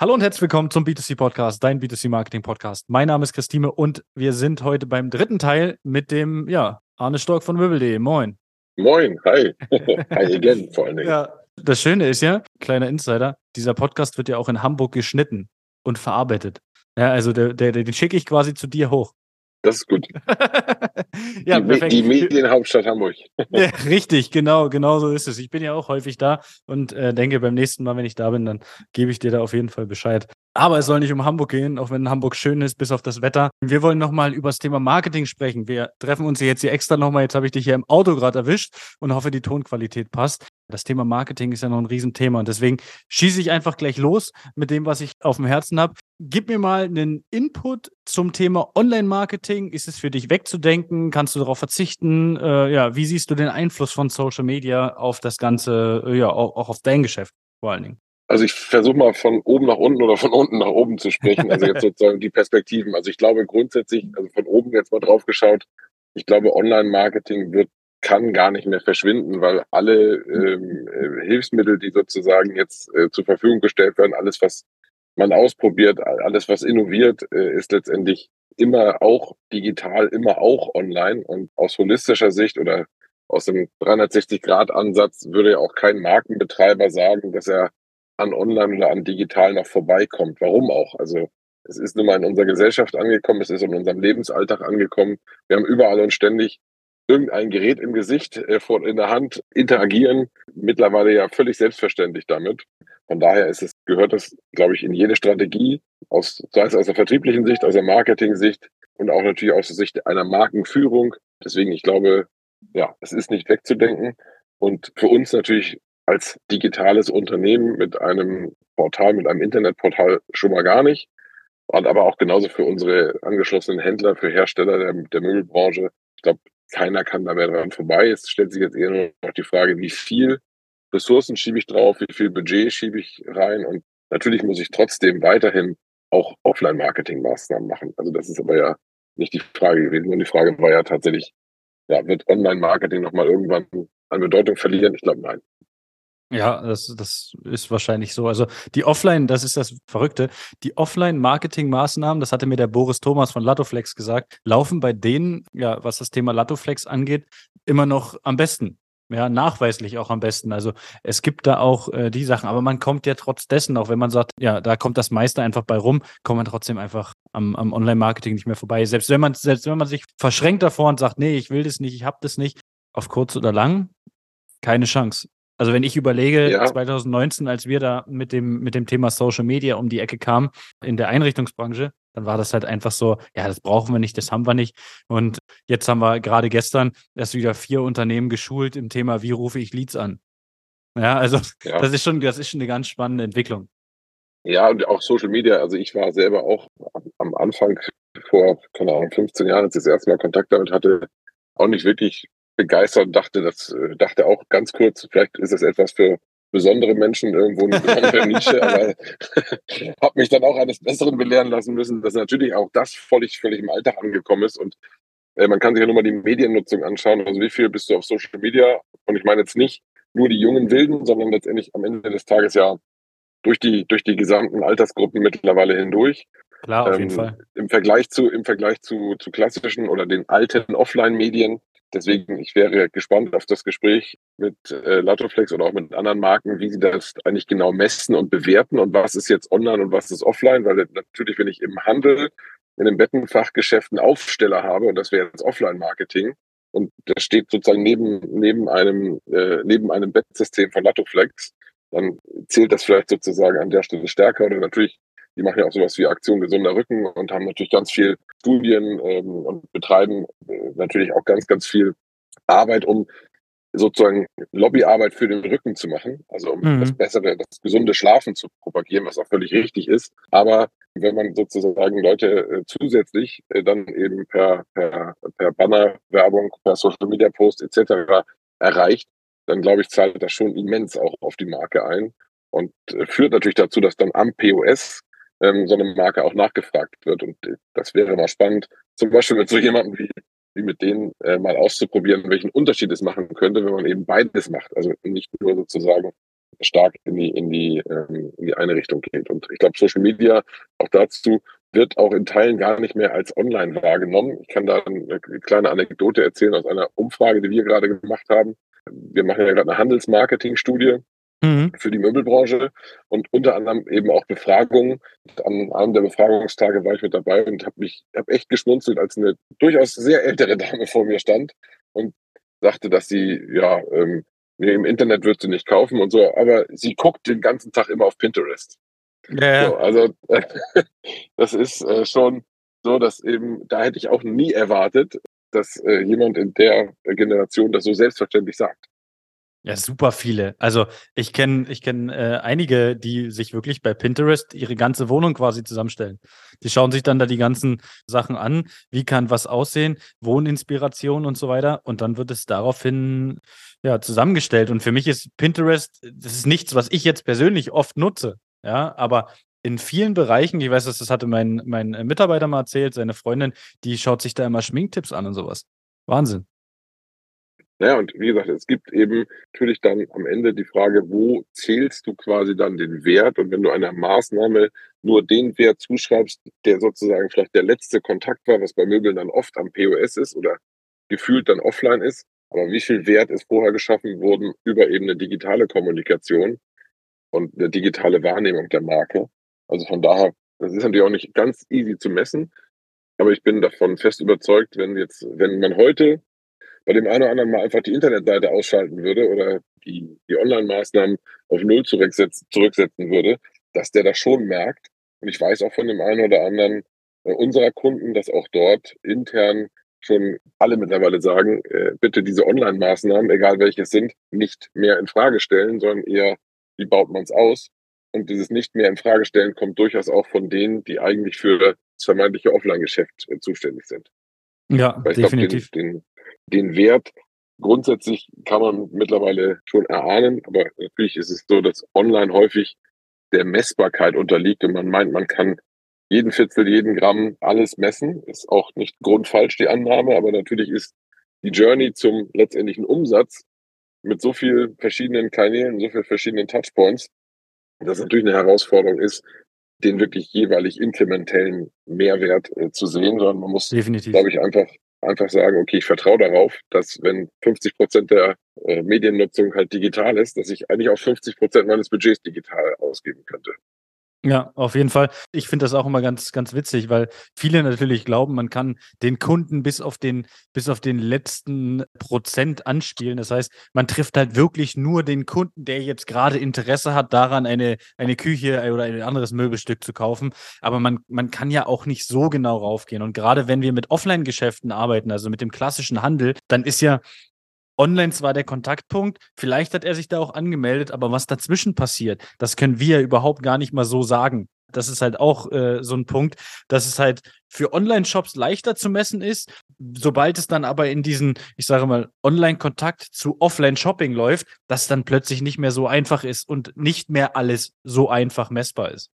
Hallo und herzlich willkommen zum B2C Podcast, dein B2C Marketing Podcast. Mein Name ist Christine und wir sind heute beim dritten Teil mit dem, ja, Arne Stork von Wibbel.de. Moin. Moin, hi. hi again, vor allen Dingen. Ja, das Schöne ist ja, kleiner Insider, dieser Podcast wird ja auch in Hamburg geschnitten und verarbeitet. Ja, also der, der, den schicke ich quasi zu dir hoch. Das ist gut. ja, die, die Medienhauptstadt Hamburg. ja, richtig, genau, genau so ist es. Ich bin ja auch häufig da und äh, denke, beim nächsten Mal, wenn ich da bin, dann gebe ich dir da auf jeden Fall Bescheid. Aber es soll nicht um Hamburg gehen, auch wenn Hamburg schön ist, bis auf das Wetter. Wir wollen nochmal über das Thema Marketing sprechen. Wir treffen uns jetzt hier extra nochmal. Jetzt habe ich dich hier im Auto gerade erwischt und hoffe, die Tonqualität passt. Das Thema Marketing ist ja noch ein Riesenthema und deswegen schieße ich einfach gleich los mit dem, was ich auf dem Herzen habe. Gib mir mal einen Input zum Thema Online-Marketing. Ist es für dich wegzudenken? Kannst du darauf verzichten? Äh, ja, wie siehst du den Einfluss von Social Media auf das Ganze, äh, ja, auch, auch auf dein Geschäft vor allen Dingen? Also ich versuche mal von oben nach unten oder von unten nach oben zu sprechen. Also jetzt sozusagen die Perspektiven. Also ich glaube grundsätzlich, also von oben jetzt mal drauf geschaut, ich glaube, Online-Marketing wird kann gar nicht mehr verschwinden, weil alle ähm, äh, Hilfsmittel, die sozusagen jetzt äh, zur Verfügung gestellt werden, alles, was man ausprobiert, alles, was innoviert, äh, ist letztendlich immer auch digital, immer auch online. Und aus holistischer Sicht oder aus dem 360-Grad-Ansatz würde ja auch kein Markenbetreiber sagen, dass er an online oder an digital noch vorbeikommt. Warum auch? Also es ist nun mal in unserer Gesellschaft angekommen, es ist in unserem Lebensalltag angekommen. Wir haben überall und ständig irgendein Gerät im Gesicht, äh, in der Hand, interagieren. Mittlerweile ja völlig selbstverständlich damit. Von daher ist es, gehört das, glaube ich, in jede Strategie, aus, sei es aus der vertrieblichen Sicht, aus der Marketing-Sicht und auch natürlich aus der Sicht einer Markenführung. Deswegen, ich glaube, ja, es ist nicht wegzudenken. Und für uns natürlich als digitales Unternehmen mit einem Portal, mit einem Internetportal schon mal gar nicht. Und aber auch genauso für unsere angeschlossenen Händler, für Hersteller der, der Möbelbranche. Ich glaube, keiner kann da mehr dran vorbei. Es stellt sich jetzt eher nur noch die Frage, wie viel Ressourcen schiebe ich drauf, wie viel Budget schiebe ich rein. Und natürlich muss ich trotzdem weiterhin auch Offline-Marketing-Maßnahmen machen. Also das ist aber ja nicht die Frage gewesen. Und die Frage war ja tatsächlich, ja, wird Online-Marketing nochmal irgendwann an Bedeutung verlieren? Ich glaube, nein. Ja, das, das ist wahrscheinlich so. Also die Offline, das ist das Verrückte, die Offline-Marketing-Maßnahmen, das hatte mir der Boris Thomas von Latoflex gesagt, laufen bei denen, ja, was das Thema Latoflex angeht, immer noch am besten. Ja, nachweislich auch am besten. Also es gibt da auch äh, die Sachen, aber man kommt ja trotz dessen, auch wenn man sagt, ja, da kommt das meiste einfach bei rum, kommt man trotzdem einfach am, am Online-Marketing nicht mehr vorbei. Selbst wenn man, selbst wenn man sich verschränkt davor und sagt, nee, ich will das nicht, ich habe das nicht, auf kurz oder lang, keine Chance. Also wenn ich überlege, ja. 2019, als wir da mit dem, mit dem Thema Social Media um die Ecke kamen in der Einrichtungsbranche, dann war das halt einfach so, ja, das brauchen wir nicht, das haben wir nicht. Und jetzt haben wir gerade gestern erst wieder vier Unternehmen geschult im Thema, wie rufe ich Leads an. Ja, also ja. das ist schon, das ist schon eine ganz spannende Entwicklung. Ja, und auch Social Media. Also ich war selber auch am Anfang vor, keine Ahnung, 15 Jahren, als ich das erste Mal Kontakt damit hatte, auch nicht wirklich begeistert und dachte, das äh, dachte auch ganz kurz, vielleicht ist es etwas für besondere Menschen irgendwo eine besondere Nische, aber habe mich dann auch eines Besseren belehren lassen müssen, dass natürlich auch das völlig, völlig im Alltag angekommen ist und äh, man kann sich ja nur mal die Mediennutzung anschauen. Also wie viel bist du auf Social Media? Und ich meine jetzt nicht nur die jungen Wilden, sondern letztendlich am Ende des Tages ja durch die, durch die gesamten Altersgruppen mittlerweile hindurch. Klar, auf ähm, jeden Fall. Im Vergleich zu, im Vergleich zu, zu klassischen oder den alten Offline-Medien Deswegen, ich wäre gespannt auf das Gespräch mit äh, Latoflex oder auch mit anderen Marken, wie sie das eigentlich genau messen und bewerten und was ist jetzt online und was ist offline, weil natürlich, wenn ich im Handel, in den Bettenfachgeschäft einen Aufsteller habe und das wäre jetzt Offline-Marketing und das steht sozusagen neben, neben einem, äh, neben einem Bettsystem von Latoflex, dann zählt das vielleicht sozusagen an der Stelle stärker oder natürlich die machen ja auch sowas wie Aktion gesunder Rücken und haben natürlich ganz viel Studien ähm, und betreiben äh, natürlich auch ganz, ganz viel Arbeit, um sozusagen Lobbyarbeit für den Rücken zu machen, also um mhm. das bessere, das gesunde Schlafen zu propagieren, was auch völlig richtig ist. Aber wenn man sozusagen Leute äh, zusätzlich äh, dann eben per, per, per Bannerwerbung, per Social Media Post etc. erreicht, dann glaube ich, zahlt das schon immens auch auf die Marke ein und äh, führt natürlich dazu, dass dann am POS ähm, so eine Marke auch nachgefragt wird. Und äh, das wäre mal spannend, zum Beispiel mit so jemandem wie, wie mit denen äh, mal auszuprobieren, welchen Unterschied es machen könnte, wenn man eben beides macht. Also nicht nur sozusagen stark in die, in die, ähm, in die eine Richtung geht. Und ich glaube, Social Media auch dazu wird auch in Teilen gar nicht mehr als online wahrgenommen. Ich kann da eine kleine Anekdote erzählen aus einer Umfrage, die wir gerade gemacht haben. Wir machen ja gerade eine Handelsmarketing-Studie mhm. für die Möbelbranche und unter anderem eben auch Befragungen. An einem der Befragungstage war ich mit dabei und habe mich hab echt geschmunzelt, als eine durchaus sehr ältere Dame vor mir stand und sagte, dass sie ja ähm, nee, im Internet wird sie nicht kaufen und so, aber sie guckt den ganzen Tag immer auf Pinterest. Ja. So, also äh, das ist äh, schon so, dass eben, da hätte ich auch nie erwartet, dass äh, jemand in der Generation das so selbstverständlich sagt. Ja, super viele. Also ich kenne ich kenn, äh, einige, die sich wirklich bei Pinterest ihre ganze Wohnung quasi zusammenstellen. Die schauen sich dann da die ganzen Sachen an, wie kann was aussehen, Wohninspiration und so weiter. Und dann wird es daraufhin ja, zusammengestellt. Und für mich ist Pinterest, das ist nichts, was ich jetzt persönlich oft nutze. Ja, aber in vielen Bereichen, ich weiß, das hatte mein, mein Mitarbeiter mal erzählt, seine Freundin, die schaut sich da immer Schminktipps an und sowas. Wahnsinn. Naja, und wie gesagt, es gibt eben natürlich dann am Ende die Frage, wo zählst du quasi dann den Wert? Und wenn du einer Maßnahme nur den Wert zuschreibst, der sozusagen vielleicht der letzte Kontakt war, was bei Möbeln dann oft am POS ist oder gefühlt dann offline ist, aber wie viel Wert ist vorher geschaffen worden über eben eine digitale Kommunikation und eine digitale Wahrnehmung der Marke? Also von daher, das ist natürlich auch nicht ganz easy zu messen, aber ich bin davon fest überzeugt, wenn jetzt, wenn man heute bei dem einen oder anderen mal einfach die Internetseite ausschalten würde oder die, die Online-Maßnahmen auf Null zurücksetzen, würde, dass der das schon merkt. Und ich weiß auch von dem einen oder anderen äh, unserer Kunden, dass auch dort intern schon alle mittlerweile sagen, äh, bitte diese Online-Maßnahmen, egal welche es sind, nicht mehr in Frage stellen, sondern eher, wie baut man es aus? Und dieses nicht mehr in Frage stellen kommt durchaus auch von denen, die eigentlich für das vermeintliche Offline-Geschäft äh, zuständig sind. Ja, definitiv. Glaub, den, den, den Wert grundsätzlich kann man mittlerweile schon erahnen, aber natürlich ist es so, dass online häufig der Messbarkeit unterliegt und man meint, man kann jeden Viertel, jeden Gramm alles messen. Ist auch nicht grundfalsch die Annahme, aber natürlich ist die Journey zum letztendlichen Umsatz mit so vielen verschiedenen Kanälen, so vielen verschiedenen Touchpoints, dass natürlich eine Herausforderung ist, den wirklich jeweilig inkrementellen Mehrwert äh, zu sehen, sondern man muss, glaube ich, einfach einfach sagen, okay, ich vertraue darauf, dass wenn 50 Prozent der äh, Mediennutzung halt digital ist, dass ich eigentlich auch 50 Prozent meines Budgets digital ausgeben könnte. Ja, auf jeden Fall. Ich finde das auch immer ganz, ganz witzig, weil viele natürlich glauben, man kann den Kunden bis auf den, bis auf den letzten Prozent anspielen. Das heißt, man trifft halt wirklich nur den Kunden, der jetzt gerade Interesse hat, daran eine, eine Küche oder ein anderes Möbelstück zu kaufen. Aber man, man kann ja auch nicht so genau raufgehen. Und gerade wenn wir mit Offline-Geschäften arbeiten, also mit dem klassischen Handel, dann ist ja Online zwar der Kontaktpunkt, vielleicht hat er sich da auch angemeldet, aber was dazwischen passiert, das können wir überhaupt gar nicht mal so sagen. Das ist halt auch äh, so ein Punkt, dass es halt für Online-Shops leichter zu messen ist. Sobald es dann aber in diesen, ich sage mal, Online-Kontakt zu Offline-Shopping läuft, dass dann plötzlich nicht mehr so einfach ist und nicht mehr alles so einfach messbar ist.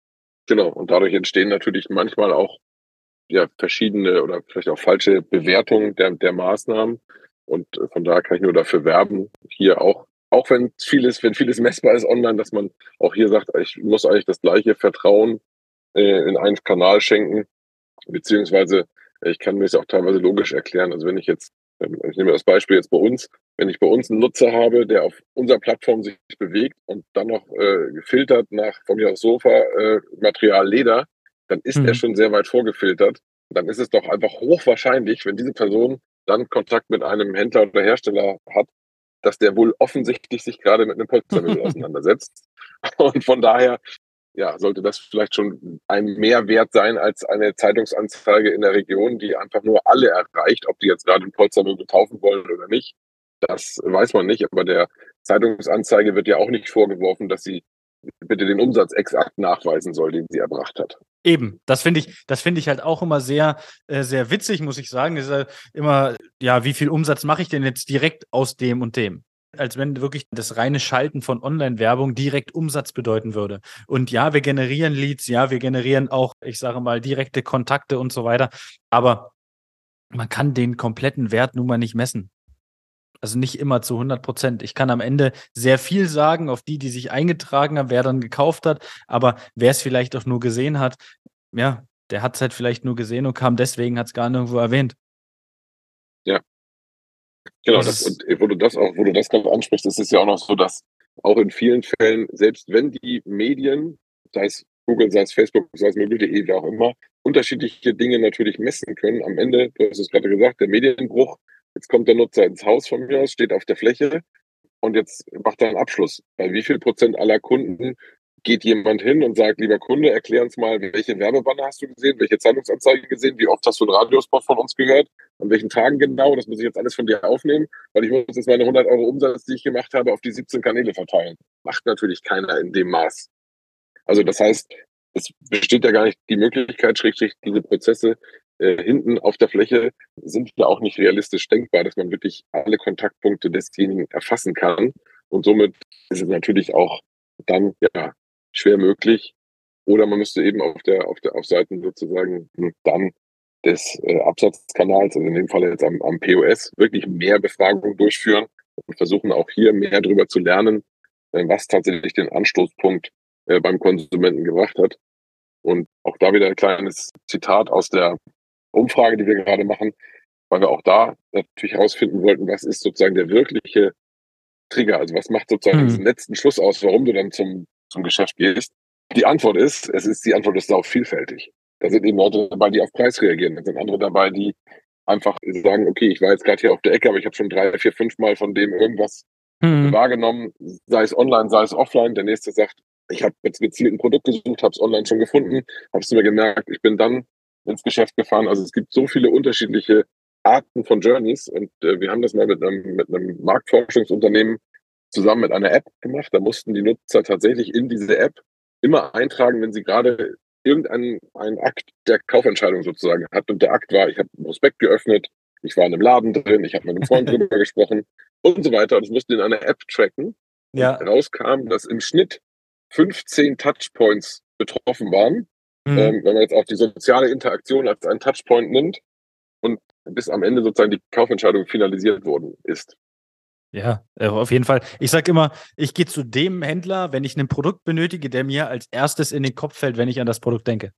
Genau, und dadurch entstehen natürlich manchmal auch ja, verschiedene oder vielleicht auch falsche Bewertungen der, der Maßnahmen. Und äh, von daher kann ich nur dafür werben, hier auch, auch wenn vieles, wenn vieles messbar ist online, dass man auch hier sagt, ich muss eigentlich das gleiche Vertrauen äh, in einen Kanal schenken, beziehungsweise äh, ich kann mir es auch teilweise logisch erklären. Also wenn ich jetzt, ähm, ich nehme das Beispiel jetzt bei uns, wenn ich bei uns einen Nutzer habe, der auf unserer Plattform sich bewegt und dann noch äh, gefiltert nach von mir aus Sofa, äh, Material Leder, dann ist mhm. er schon sehr weit vorgefiltert. Dann ist es doch einfach hochwahrscheinlich, wenn diese Person dann Kontakt mit einem Händler oder Hersteller hat, dass der wohl offensichtlich sich gerade mit einem Polstermüll auseinandersetzt. Und von daher, ja, sollte das vielleicht schon ein Mehrwert sein als eine Zeitungsanzeige in der Region, die einfach nur alle erreicht, ob die jetzt gerade ein Polstermöbel kaufen wollen oder nicht. Das weiß man nicht, aber der Zeitungsanzeige wird ja auch nicht vorgeworfen, dass sie bitte den Umsatz exakt nachweisen soll, den sie erbracht hat. Eben, das finde ich, das finde ich halt auch immer sehr, äh, sehr witzig, muss ich sagen. Das ist halt immer, ja, wie viel Umsatz mache ich denn jetzt direkt aus dem und dem? Als wenn wirklich das reine Schalten von Online-Werbung direkt Umsatz bedeuten würde. Und ja, wir generieren Leads, ja, wir generieren auch, ich sage mal, direkte Kontakte und so weiter. Aber man kann den kompletten Wert nun mal nicht messen. Also nicht immer zu 100 Prozent. Ich kann am Ende sehr viel sagen auf die, die sich eingetragen haben, wer dann gekauft hat. Aber wer es vielleicht auch nur gesehen hat, ja, der hat es halt vielleicht nur gesehen und kam deswegen, hat es gar nirgendwo erwähnt. Ja. Genau, das, und wo du das auch, wo du das gerade ansprichst, ist es ja auch noch so, dass auch in vielen Fällen, selbst wenn die Medien, sei es Google, sei es Facebook, sei es möbel.de, wie auch immer, unterschiedliche Dinge natürlich messen können. Am Ende, du hast es gerade gesagt, der Medienbruch, jetzt kommt der Nutzer ins Haus von mir aus, steht auf der Fläche und jetzt macht er einen Abschluss. Bei wie viel Prozent aller Kunden geht jemand hin und sagt, lieber Kunde, erklär uns mal, welche Werbebanner hast du gesehen, welche Zeitungsanzeige gesehen, wie oft hast du einen Radiospot von uns gehört, an welchen Tagen genau, das muss ich jetzt alles von dir aufnehmen, weil ich muss jetzt meine 100 Euro Umsatz, die ich gemacht habe, auf die 17 Kanäle verteilen. Macht natürlich keiner in dem Maß. Also das heißt, es besteht ja gar nicht die Möglichkeit, schrägstrich diese Prozesse äh, hinten auf der Fläche sind ja auch nicht realistisch denkbar, dass man wirklich alle Kontaktpunkte desjenigen erfassen kann. Und somit ist es natürlich auch dann ja schwer möglich. Oder man müsste eben auf der auf der auf Seiten sozusagen dann des äh, Absatzkanals, also in dem Fall jetzt am, am POS, wirklich mehr Befragungen durchführen und versuchen auch hier mehr darüber zu lernen, äh, was tatsächlich den Anstoßpunkt äh, beim Konsumenten gebracht hat. Und auch da wieder ein kleines Zitat aus der Umfrage, die wir gerade machen, weil wir auch da natürlich herausfinden wollten, was ist sozusagen der wirkliche Trigger, also was macht sozusagen mhm. diesen letzten Schluss aus, warum du dann zum, zum Geschäft gehst. Die Antwort ist, es ist, die Antwort ist auch vielfältig. Da sind eben Leute dabei, die auf Preis reagieren. Da sind andere dabei, die einfach sagen, okay, ich war jetzt gerade hier auf der Ecke, aber ich habe schon drei, vier, fünf Mal von dem irgendwas mhm. wahrgenommen, sei es online, sei es offline. Der nächste sagt, ich habe jetzt gezielt ein Produkt gesucht, habe es online schon gefunden, habe es mir gemerkt, ich bin dann ins Geschäft gefahren. Also es gibt so viele unterschiedliche Arten von Journeys und äh, wir haben das mal mit einem, mit einem Marktforschungsunternehmen zusammen mit einer App gemacht. Da mussten die Nutzer tatsächlich in diese App immer eintragen, wenn sie gerade irgendeinen einen Akt der Kaufentscheidung sozusagen hat. Und der Akt war, ich habe einen Prospekt geöffnet, ich war in einem Laden drin, ich habe mit einem Freund drüber gesprochen und so weiter. Und das mussten in einer App tracken. Ja. Rauskam, dass im Schnitt 15 Touchpoints betroffen waren. Mhm. Ähm, wenn man jetzt auch die soziale Interaktion als einen Touchpoint nimmt und bis am Ende sozusagen die Kaufentscheidung finalisiert worden ist. Ja, äh, auf jeden Fall. Ich sage immer, ich gehe zu dem Händler, wenn ich ein Produkt benötige, der mir als erstes in den Kopf fällt, wenn ich an das Produkt denke.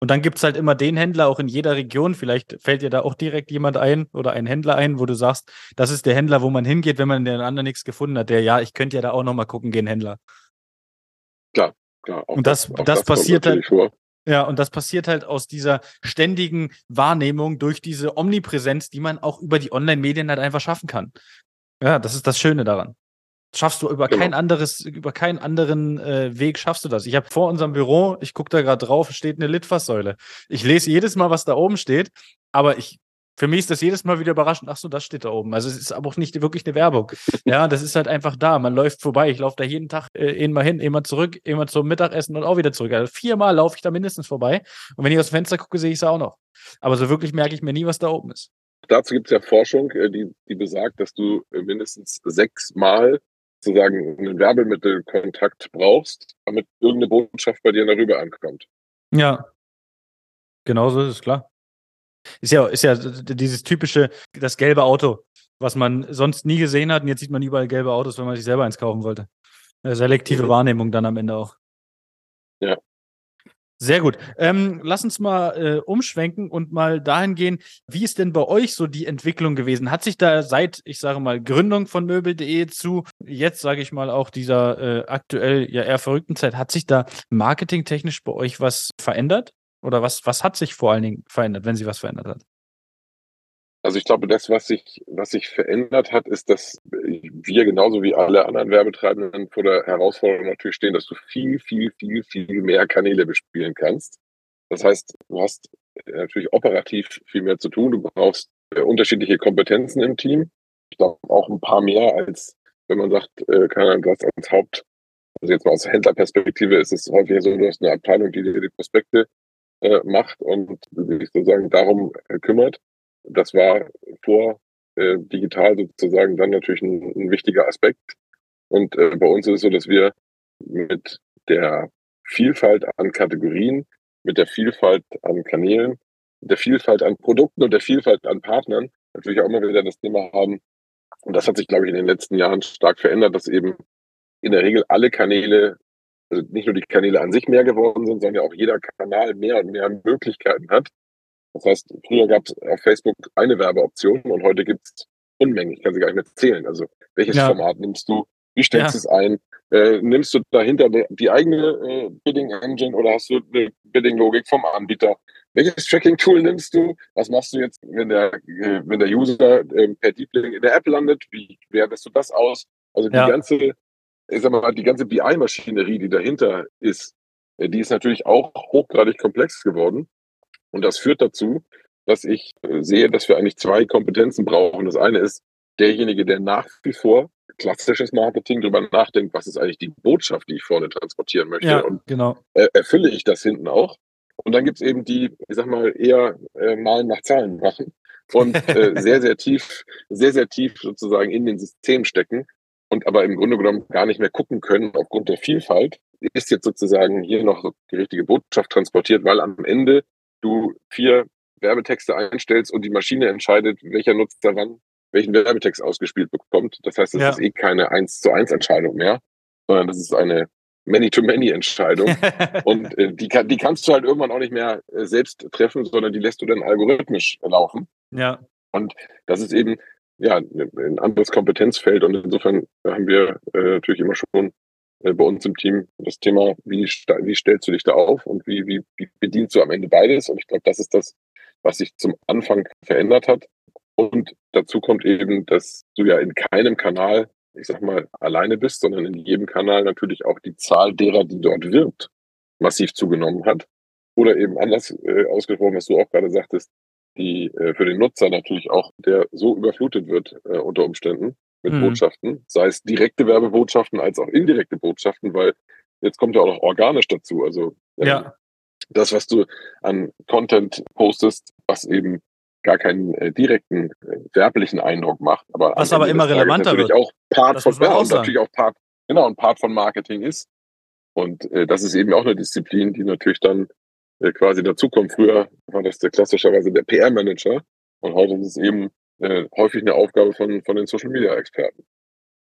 Und dann gibt es halt immer den Händler auch in jeder Region. Vielleicht fällt dir da auch direkt jemand ein oder ein Händler ein, wo du sagst, das ist der Händler, wo man hingeht, wenn man in den anderen nichts gefunden hat. Der, ja, ich könnte ja da auch nochmal gucken gehen, Händler. Klar, klar. Und das, das, das, passiert halt. Ja, und das passiert halt aus dieser ständigen Wahrnehmung durch diese Omnipräsenz, die man auch über die Online-Medien halt einfach schaffen kann. Ja, das ist das Schöne daran. Schaffst du über genau. kein anderes, über keinen anderen äh, Weg schaffst du das. Ich habe vor unserem Büro, ich gucke da gerade drauf, steht eine Litfaßsäule. Ich lese jedes Mal, was da oben steht, aber ich für mich ist das jedes Mal wieder überraschend. Ach so, das steht da oben. Also es ist aber auch nicht wirklich eine Werbung. Ja, das ist halt einfach da. Man läuft vorbei. Ich laufe da jeden Tag äh, immer hin, immer zurück, immer zum Mittagessen und auch wieder zurück. Also viermal laufe ich da mindestens vorbei. Und wenn ich aus dem Fenster gucke, sehe ich es auch noch. Aber so wirklich merke ich mir nie, was da oben ist. Dazu gibt es ja Forschung, äh, die, die besagt, dass du äh, mindestens sechsmal sozusagen einen Werbemittelkontakt brauchst, damit irgendeine Botschaft bei dir darüber ankommt. Ja, genauso ist es klar. Ist ja, ist ja dieses typische, das gelbe Auto, was man sonst nie gesehen hat und jetzt sieht man überall gelbe Autos, wenn man sich selber eins kaufen wollte. Selektive Wahrnehmung dann am Ende auch. Ja. Sehr gut. Ähm, lass uns mal äh, umschwenken und mal dahin gehen, wie ist denn bei euch so die Entwicklung gewesen? Hat sich da seit, ich sage mal, Gründung von möbel.de zu jetzt, sage ich mal, auch dieser äh, aktuell ja eher verrückten Zeit, hat sich da marketingtechnisch bei euch was verändert? Oder was, was hat sich vor allen Dingen verändert, wenn sie was verändert hat? Also ich glaube, das, was sich, was sich verändert hat, ist, dass wir genauso wie alle anderen Werbetreibenden vor der Herausforderung natürlich stehen, dass du viel, viel, viel, viel mehr Kanäle bespielen kannst. Das heißt, du hast natürlich operativ viel mehr zu tun. Du brauchst äh, unterschiedliche Kompetenzen im Team. Ich glaube auch ein paar mehr als wenn man sagt, äh, keine Ahnung, du hast als Haupt, also jetzt mal aus Händlerperspektive ist es häufig so, du hast eine Abteilung, die dir die Prospekte äh, macht und sich sozusagen darum äh, kümmert. Das war vor äh, digital sozusagen dann natürlich ein, ein wichtiger Aspekt. Und äh, bei uns ist es so, dass wir mit der Vielfalt an Kategorien, mit der Vielfalt an Kanälen, mit der Vielfalt an Produkten und der Vielfalt an Partnern natürlich auch immer wieder das Thema haben, Und das hat sich, glaube ich, in den letzten Jahren stark verändert, dass eben in der Regel alle Kanäle, also nicht nur die Kanäle an sich mehr geworden sind, sondern auch jeder Kanal mehr und mehr Möglichkeiten hat. Das heißt, früher gab es auf Facebook eine Werbeoption und heute gibt es Unmengen. Ich kann sie gar nicht mehr zählen. Also welches ja. Format nimmst du? Wie stellst du es ein? Äh, nimmst du dahinter die eigene äh, Bidding Engine oder hast du eine Bidding Logik vom Anbieter? Welches Tracking-Tool nimmst du? Was machst du jetzt, wenn der, äh, wenn der User äh, per Deep Link in der App landet? Wie wertest du das aus? Also die ja. ganze, ich sag mal, die ganze BI-Maschinerie, die dahinter ist, äh, die ist natürlich auch hochgradig komplex geworden. Und das führt dazu, dass ich äh, sehe, dass wir eigentlich zwei Kompetenzen brauchen. Das eine ist derjenige, der nach wie vor klassisches Marketing darüber nachdenkt, was ist eigentlich die Botschaft, die ich vorne transportieren möchte. Ja, und genau. Erfülle ich das hinten auch? Und dann gibt es eben die, ich sag mal, eher äh, Malen nach Zahlen machen und äh, sehr, sehr tief, sehr, sehr tief sozusagen in den System stecken und aber im Grunde genommen gar nicht mehr gucken können aufgrund der Vielfalt. Ist jetzt sozusagen hier noch die richtige Botschaft transportiert, weil am Ende du vier Werbetexte einstellst und die Maschine entscheidet, welcher Nutzer wann welchen Werbetext ausgespielt bekommt. Das heißt, es ja. ist eh keine eins zu eins Entscheidung mehr, sondern das ist eine Many-to-Many-Entscheidung. und äh, die, die kannst du halt irgendwann auch nicht mehr äh, selbst treffen, sondern die lässt du dann algorithmisch laufen. Ja. Und das ist eben ja ein anderes Kompetenzfeld. Und insofern haben wir äh, natürlich immer schon äh, bei uns im Team das Thema, wie, wie stellst du dich da auf und wie, wie, wie bedienst du am Ende beides? Und ich glaube, das ist das, was sich zum Anfang verändert hat. Und dazu kommt eben, dass du ja in keinem Kanal ich sag mal, alleine bist, sondern in jedem Kanal natürlich auch die Zahl derer, die dort wirbt, massiv zugenommen hat. Oder eben anders äh, ausgesprochen, was du auch gerade sagtest, die äh, für den Nutzer natürlich auch, der so überflutet wird äh, unter Umständen mit mhm. Botschaften, sei es direkte Werbebotschaften als auch indirekte Botschaften, weil jetzt kommt ja auch noch organisch dazu. Also ähm, ja. das, was du an Content postest, was eben gar keinen äh, direkten äh, werblichen Eindruck macht. Aber Was aber immer relevanter natürlich wird. auch Part das von ja, und natürlich auch Part, genau, ein Part von Marketing ist. Und äh, das ist eben auch eine Disziplin, die natürlich dann äh, quasi dazukommt. Früher war das der klassischerweise der PR-Manager und heute ist es eben äh, häufig eine Aufgabe von, von den Social-Media-Experten.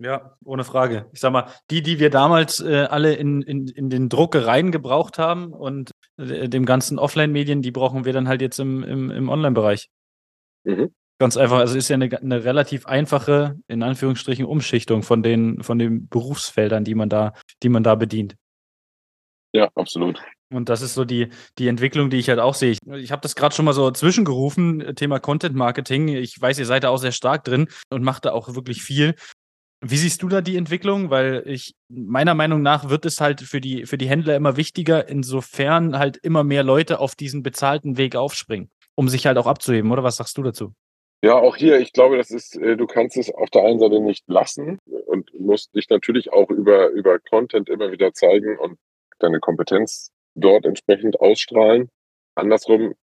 Ja, ohne Frage. Ich sag mal, die, die wir damals äh, alle in, in, in den Druckereien gebraucht haben und äh, dem ganzen Offline-Medien, die brauchen wir dann halt jetzt im, im, im Online-Bereich. Mhm. Ganz einfach, also ist ja eine, eine relativ einfache, in Anführungsstrichen, Umschichtung von den, von den Berufsfeldern, die man da, die man da bedient. Ja, absolut. Und das ist so die, die Entwicklung, die ich halt auch sehe. Ich, ich habe das gerade schon mal so zwischengerufen, Thema Content Marketing. Ich weiß, ihr seid da auch sehr stark drin und macht da auch wirklich viel. Wie siehst du da die Entwicklung? Weil ich, meiner Meinung nach, wird es halt für die, für die Händler immer wichtiger, insofern halt immer mehr Leute auf diesen bezahlten Weg aufspringen um sich halt auch abzuheben, oder was sagst du dazu? Ja, auch hier, ich glaube, das ist, äh, du kannst es auf der einen Seite nicht lassen und musst dich natürlich auch über, über Content immer wieder zeigen und deine Kompetenz dort entsprechend ausstrahlen. Andersrum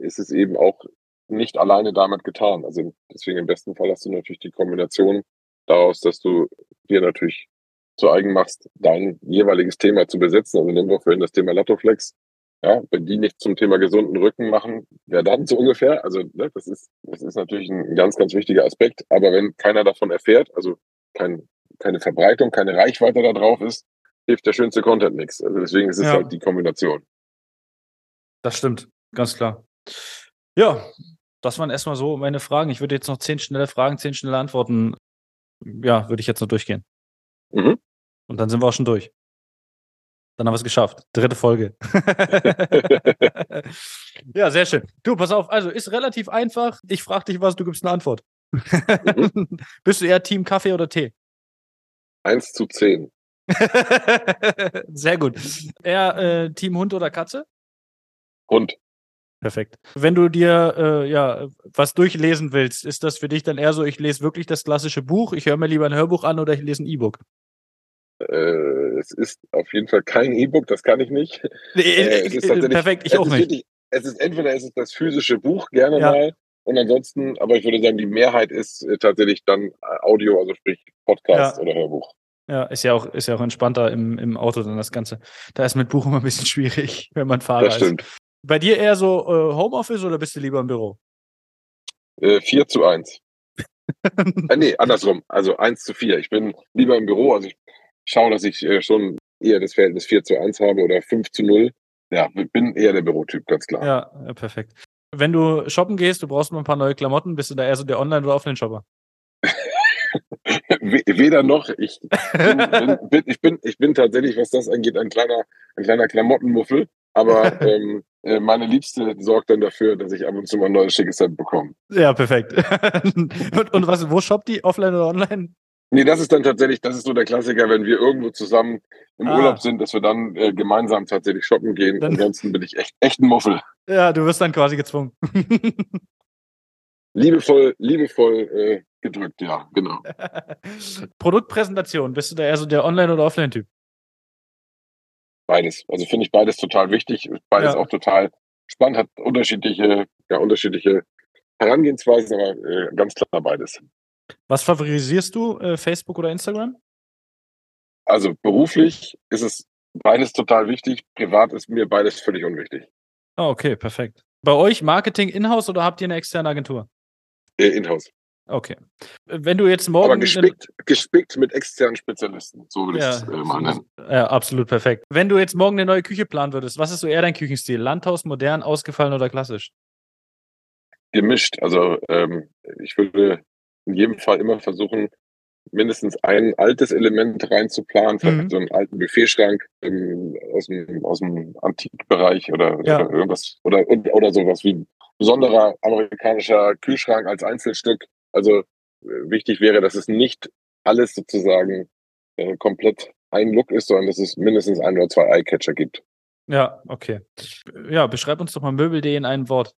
ist es eben auch nicht alleine damit getan. Also deswegen im besten Fall hast du natürlich die Kombination daraus, dass du dir natürlich zu eigen machst, dein jeweiliges Thema zu besetzen. Also nehmen wir vorhin das Thema Lattoflex. Ja, wenn die nicht zum Thema gesunden Rücken machen, wer dann so ungefähr? Also ne, das ist das ist natürlich ein ganz ganz wichtiger Aspekt. Aber wenn keiner davon erfährt, also kein, keine Verbreitung, keine Reichweite da drauf ist, hilft der schönste Content nichts. Also deswegen ist es ja. halt die Kombination. Das stimmt, ganz klar. Ja, das waren erstmal so meine Fragen. Ich würde jetzt noch zehn schnelle Fragen, zehn schnelle Antworten. Ja, würde ich jetzt noch durchgehen. Mhm. Und dann sind wir auch schon durch. Dann haben wir es geschafft. Dritte Folge. ja, sehr schön. Du, pass auf, also ist relativ einfach. Ich frage dich was, du gibst eine Antwort. Mhm. Bist du eher Team Kaffee oder Tee? Eins zu zehn. sehr gut. Eher äh, Team Hund oder Katze? Hund. Perfekt. Wenn du dir äh, ja was durchlesen willst, ist das für dich dann eher so, ich lese wirklich das klassische Buch, ich höre mir lieber ein Hörbuch an oder ich lese ein E-Book? Äh, es ist auf jeden Fall kein E-Book, das kann ich nicht. Nee, äh, es ist äh, perfekt, ich auch nicht. Wirklich, es ist entweder es ist das physische Buch gerne ja. mal und ansonsten, aber ich würde sagen, die Mehrheit ist äh, tatsächlich dann äh, Audio, also sprich Podcast ja. oder Hörbuch. Ja, ist ja auch, ist ja auch entspannter im, im Auto dann das Ganze. Da ist mit Buch immer ein bisschen schwierig, wenn man Fahrer das stimmt. ist. Bei dir eher so äh, Homeoffice oder bist du lieber im Büro? Äh, 4 zu 1. äh, nee, andersrum. Also 1 zu 4. Ich bin lieber im Büro. Also ich schaue, dass ich äh, schon eher das Verhältnis 4 zu 1 habe oder 5 zu 0. Ja, bin eher der Bürotyp, ganz klar. Ja, perfekt. Wenn du shoppen gehst, du brauchst mal ein paar neue Klamotten, bist du da eher so der Online- oder Offline-Shopper? Weder noch. Ich bin, bin, ich, bin, ich bin tatsächlich, was das angeht, ein kleiner, ein kleiner Klamottenmuffel. Aber ähm, äh, meine Liebste sorgt dann dafür, dass ich ab und zu mal ein neues schickes Set bekomme. Ja, perfekt. und, und was, wo shoppt die? Offline oder online? Nee, das ist dann tatsächlich, das ist so der Klassiker, wenn wir irgendwo zusammen im ah. Urlaub sind, dass wir dann äh, gemeinsam tatsächlich shoppen gehen. Dann Ansonsten bin ich echt, echt ein Muffel. Ja, du wirst dann quasi gezwungen. liebevoll, liebevoll äh, gedrückt, ja, genau. Produktpräsentation, bist du da eher so der Online- oder Offline-Typ? Beides. Also finde ich beides total wichtig, beides ja. auch total spannend, hat unterschiedliche, ja, unterschiedliche Herangehensweisen, aber äh, ganz klar beides. Was favorisierst du, äh, Facebook oder Instagram? Also beruflich ist es beides total wichtig, privat ist mir beides völlig unwichtig. Oh, okay, perfekt. Bei euch Marketing in-house oder habt ihr eine externe Agentur? Äh, in-house. Okay. Wenn du jetzt morgen. Aber gespickt, gespickt mit externen Spezialisten, so würde ja, ich es äh, mal nennen. Ja, absolut perfekt. Wenn du jetzt morgen eine neue Küche planen würdest, was ist so eher dein Küchenstil? Landhaus, modern, ausgefallen oder klassisch? Gemischt. Also ähm, ich würde in jedem Fall immer versuchen, mindestens ein altes Element reinzuplanen, vielleicht mhm. so einen alten Buffetschrank im, aus, dem, aus dem Antikbereich oder, ja. oder irgendwas oder, oder sowas wie ein besonderer amerikanischer Kühlschrank als Einzelstück. Also äh, wichtig wäre, dass es nicht alles sozusagen äh, komplett ein Look ist, sondern dass es mindestens ein oder zwei Eyecatcher gibt. Ja, okay. Ja, beschreib uns doch mal Möbel.de in einem Wort.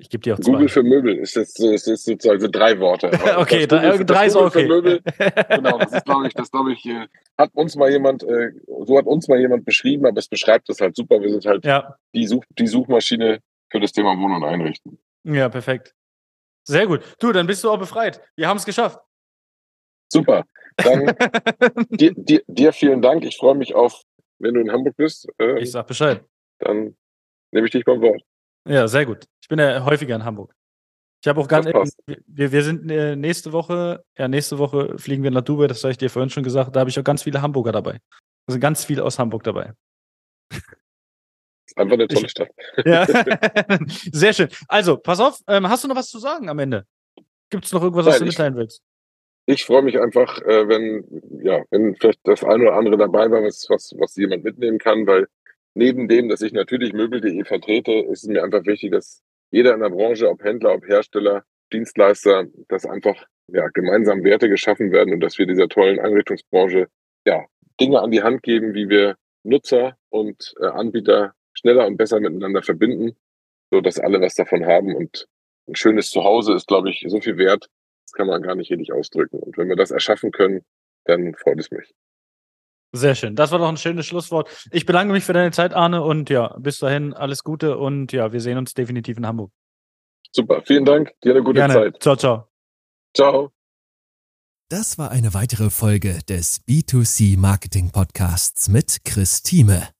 Ich gebe dir auch zwei. Google für Möbel ist jetzt ist, ist sozusagen so drei Worte. okay, da, für, drei ist okay. Möbel, genau, das ist glaube ich, das glaube ich, äh, hat uns mal jemand, äh, so hat uns mal jemand beschrieben, aber es beschreibt das halt super. Wir sind halt ja. die, Such, die Suchmaschine für das Thema Wohnen und Einrichten. Ja, perfekt. Sehr gut. Du, dann bist du auch befreit. Wir haben es geschafft. Super. Dann dir, dir, dir, vielen Dank. Ich freue mich auf, wenn du in Hamburg bist. Äh, ich sag Bescheid. Dann nehme ich dich beim Wort. Ja, sehr gut. Ich bin ja häufiger in Hamburg. Ich habe auch ganz, wir, wir sind äh, nächste Woche, ja, nächste Woche fliegen wir nach Dubai, das habe ich dir vorhin schon gesagt. Da habe ich auch ganz viele Hamburger dabei. Also ganz viele aus Hamburg dabei. Einfach eine tolle Stadt. Ja, sehr schön. Also, pass auf, ähm, hast du noch was zu sagen am Ende? Gibt es noch irgendwas, Nein, was du mitteilen willst? Ich freue mich einfach, äh, wenn, ja, wenn vielleicht das eine oder andere dabei war, was, was, was jemand mitnehmen kann, weil neben dem, dass ich natürlich Möbel.de vertrete, ist es mir einfach wichtig, dass jeder in der Branche, ob Händler, ob Hersteller, Dienstleister, dass einfach ja, gemeinsam Werte geschaffen werden und dass wir dieser tollen Einrichtungsbranche ja, Dinge an die Hand geben, wie wir Nutzer und äh, Anbieter schneller und besser miteinander verbinden, so dass alle was davon haben. Und ein schönes Zuhause ist, glaube ich, so viel wert, das kann man gar nicht richtig ausdrücken. Und wenn wir das erschaffen können, dann freut es mich. Sehr schön. Das war doch ein schönes Schlusswort. Ich bedanke mich für deine Zeit, Arne, und ja, bis dahin alles Gute und ja, wir sehen uns definitiv in Hamburg. Super, vielen Dank. Dir eine gute Gerne. Zeit. Ciao, ciao. Ciao. Das war eine weitere Folge des B2C Marketing Podcasts mit Chris Thieme.